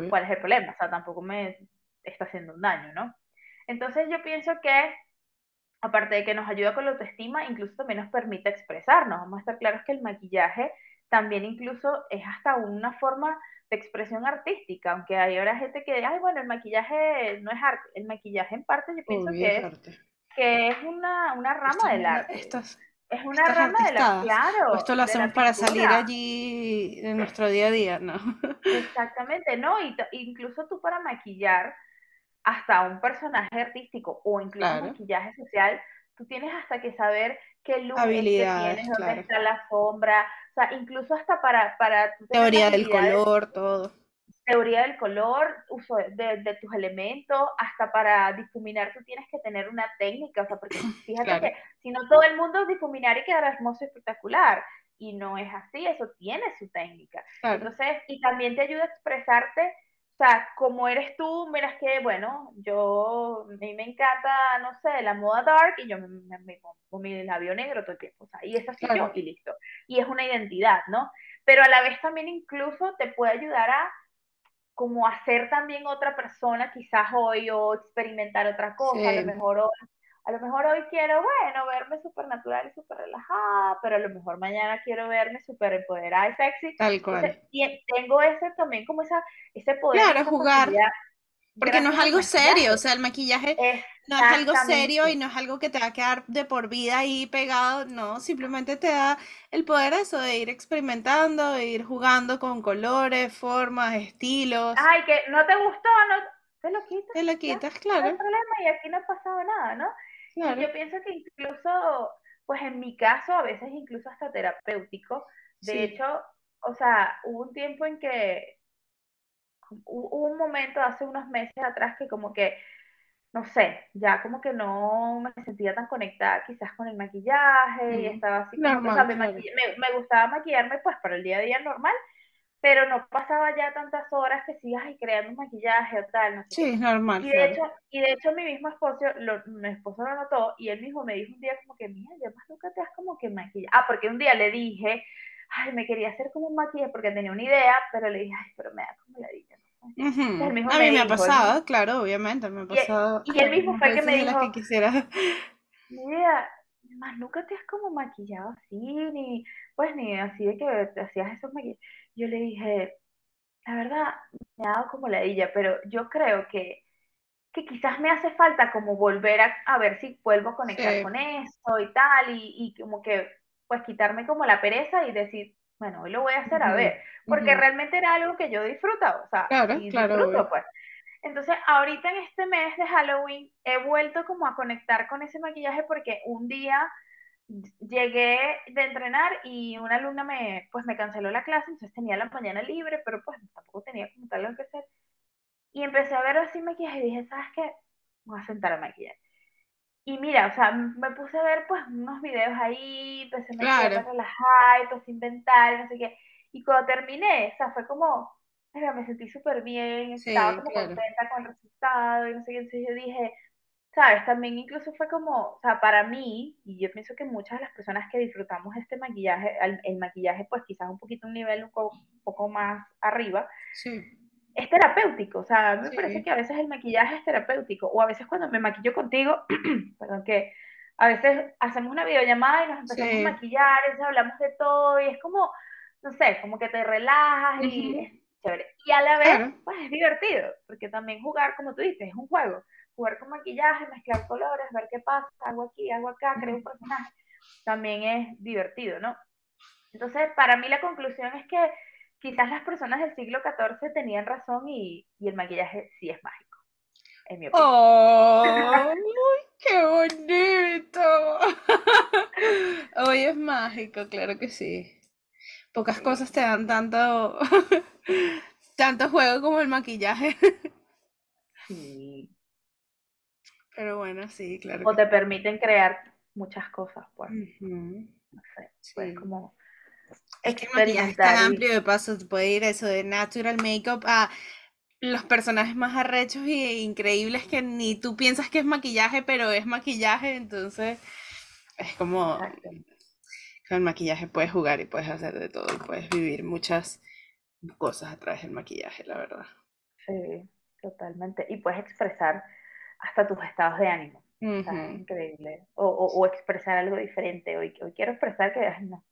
¿cuál es el problema? O sea, tampoco me está haciendo un daño, ¿no? Entonces yo pienso que, aparte de que nos ayuda con la autoestima, incluso también nos permite expresarnos. Vamos a estar claros que el maquillaje también incluso es hasta una forma de expresión artística, aunque hay ahora gente que, ay, bueno, el maquillaje no es arte, el maquillaje en parte yo pienso que, es, que es una, una rama del arte. es una rama del arte, claro. esto lo hacemos para salir allí en nuestro día a día, ¿no? Exactamente, ¿no? Y incluso tú para maquillar hasta un personaje artístico o incluso maquillaje social, tú tienes hasta que saber qué luz tienes, dónde está la sombra, sea, incluso hasta para... para teoría del color, todo. Teoría del color, uso de, tus elementos, hasta para difuminar tú tienes que tener una técnica, o sea, porque [LAUGHS] fíjate que si no todo el mundo difuminar y quedar hermoso y espectacular, y no es así, eso tiene su técnica. Entonces, y también te ayuda a expresarte o sea, como eres tú, miras que, bueno, yo, a mí me encanta, no sé, la moda dark y yo me, me, pongo mi labio negro todo el tiempo, o sea, y es así yo y listo. Y es una identidad, ¿no? Pero a la vez también incluso te puede ayudar a como hacer también otra persona quizás hoy o experimentar otra cosa, a lo mejor hoy a lo mejor hoy quiero, bueno, verme súper natural y súper relajada, pero a lo mejor mañana quiero verme súper empoderada y sexy. Tal cual. y tengo ese también como esa, ese poder. Claro, jugar. Porque no es algo serio, o sea, el maquillaje no es algo serio y no es algo que te va a quedar de por vida ahí pegado, no, simplemente te da el poder eso de ir experimentando, de ir jugando con colores, formas, estilos. Ay, que no te gustó, no, te lo quitas. Te lo quitas, claro. No hay problema y aquí no ha pasado nada, ¿no? Y yo pienso que incluso, pues en mi caso, a veces incluso hasta terapéutico, de hecho, o sea, hubo un tiempo en que hubo un momento hace unos meses atrás que como que, no sé, ya como que no me sentía tan conectada quizás con el maquillaje y estaba así como, o sea, me, me, gustaba maquillarme pues para el día a día normal, pero no pasaba ya tantas horas que sigas ahí creando un maquillaje o tal, no sé. Sí, normal. Y de, hecho, y de hecho mi mismo esposo, lo, mi esposo lo notó y él mismo me dijo un día como que, mira, ya más nunca te has como que maquillar. Ah, porque un día le dije, ay, me quería hacer como un maquillaje porque tenía una idea, pero le dije, ay, pero me da como la dije a mí me, ha pasado, claro, obviamente, me ha pasado. Y, él mismo [LAUGHS] fue que me dijo, que quisiera. [LAUGHS] mira, más nunca te has como maquillado así, ni, pues, ni así de que te hacías esos maquillajes. Yo le dije, la verdad, me ha dado como la ladilla, pero yo creo que, que quizás me hace falta como volver a, a ver si vuelvo a conectar con eso y tal, y, y como que, pues, quitarme como la pereza y decir, bueno, hoy lo voy a hacer a ver, porque realmente era algo que yo disfrutaba, o sea, y disfruto pues. Entonces, ahorita en este mes de Halloween he vuelto como a conectar con ese maquillaje porque un día llegué de entrenar y una alumna me, pues me canceló la clase, entonces tenía la mañana libre, pero pues tampoco tenía como tal lo que hacer. Y empecé a ver así maquillaje y dije, ¿sabes qué? Voy a sentar a maquillar. Y mira, o sea, me puse a ver pues unos videos ahí, empecé a claro. relajar, empecé a inventar, no sé qué. Y cuando terminé, o sea, fue como, me sentí súper bien, estaba como contenta con el resultado y no sé qué. Entonces yo dije, ¿sabes? También incluso fue como, o sea, para mí, y yo pienso que muchas de las personas que disfrutamos este maquillaje, el, maquillaje pues quizás un poquito un nivel un poco, un poco más arriba, sí es terapéutico, o sea, a mí me parece que a veces el maquillaje es terapéutico, o a veces cuando me maquillo contigo, [CLEARS THROAT] perdón, que a veces hacemos una videollamada y nos empezamos a maquillar, y hablamos de todo, y es como, no sé, como que te relajas y es chévere. Y a la vez, pues es divertido, porque también jugar, como tú dices, es un juego. Jugar con maquillaje, mezclar colores, ver qué pasa, hago aquí, hago acá, creo un personaje, también es divertido, ¿no? Entonces, para mí la conclusión es que quizás las personas del siglo XIV tenían razón y, y el maquillaje sí es mágico, en mi opinión. ¡Oh! ¡Qué bonito! Hoy es mágico, claro que sí. Pocas cosas te dan tanto, [LAUGHS] tanto juego como el maquillaje. Sí. Pero bueno, sí, claro. O te permiten crear muchas cosas, pues. No sé, pues como es que es tan amplio de paso, puede ir eso de natural makeup a los personajes más arrechos e increíbles que ni tú piensas que es maquillaje, pero es maquillaje, entonces es como con el maquillaje puedes jugar y puedes hacer de todo y puedes vivir muchas cosas a través del maquillaje, la verdad. Sí, totalmente. Y puedes expresar hasta tus estados de ánimo. increíble. O, o, expresar algo diferente. Hoy, hoy quiero expresar que no,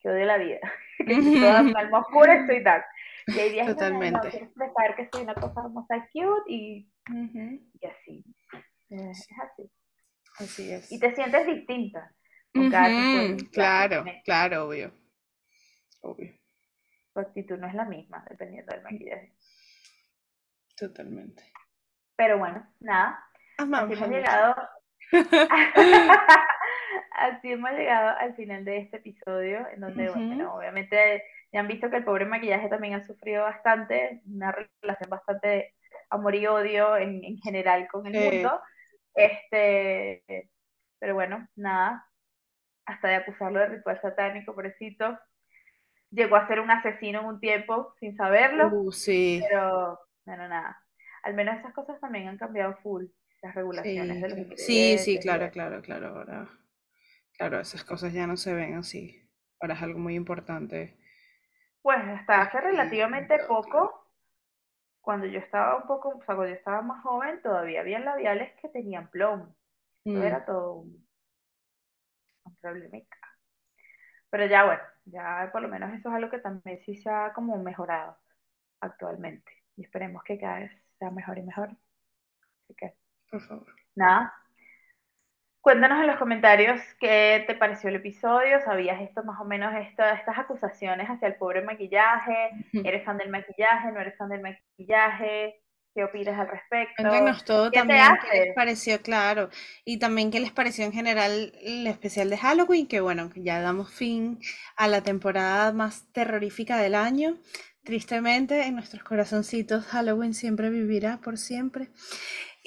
que odio la vida, [LAUGHS] que estoy toda alma oscura estoy tal. Y hay días Totalmente. que no, quiero que soy una cosa hermosa, cute y, y así. Es así. Así es. Y te sientes distinta. claro, claro, obvio. Obvio. Tu actitud no es la misma, dependiendo del maquillaje. Totalmente. Pero bueno, nada. Así hemos llegado [LAUGHS] Así hemos llegado al final de este episodio, en donde, bueno, obviamente ya han visto que el pobre maquillaje también ha sufrido bastante, una relación bastante amor y odio en, en general con el mundo. Este, pero bueno, nada, hasta de acusarlo de ritual satánico, pobrecito. Llegó a ser un asesino en un tiempo sin saberlo. Uh, sí. Pero, bueno, nada. Al menos esas cosas también han cambiado full las regulaciones sí, de los Sí, sí, claro, claro, claro. Ahora, claro, esas cosas ya no se ven así. Ahora es algo muy importante. Pues hasta hace relativamente poco, cuando yo estaba un poco, o sea, cuando yo estaba más joven, todavía había labiales que tenían plomo. Mm. Era todo un, un Pero ya bueno, ya por lo menos eso es algo que también sí se ha como mejorado actualmente. Y esperemos que cada vez sea mejor y mejor. Así que, por favor. Nada. Cuéntanos en los comentarios qué te pareció el episodio, ¿sabías esto más o menos, esto, estas acusaciones hacia el pobre maquillaje? ¿Eres fan del maquillaje? ¿No eres fan del maquillaje? ¿Qué opinas al respecto? Cuéntanos todo también qué les pareció, claro. Y también qué les pareció en general el especial de Halloween, que bueno, ya damos fin a la temporada más terrorífica del año. Tristemente, en nuestros corazoncitos Halloween siempre vivirá por siempre.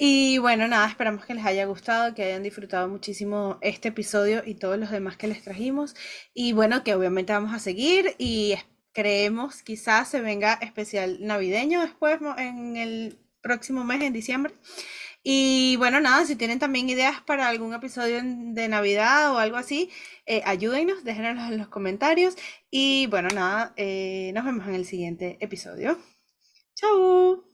Y bueno, nada, esperamos que les haya gustado, que hayan disfrutado muchísimo este episodio y todos los demás que les trajimos. Y bueno, que obviamente vamos a seguir y creemos quizás se venga especial navideño después en el próximo mes, en diciembre. Y bueno, nada, si tienen también ideas para algún episodio de Navidad o algo así, eh, ayúdenos, déjenos en los comentarios. Y bueno, nada, eh, nos vemos en el siguiente episodio. Chao.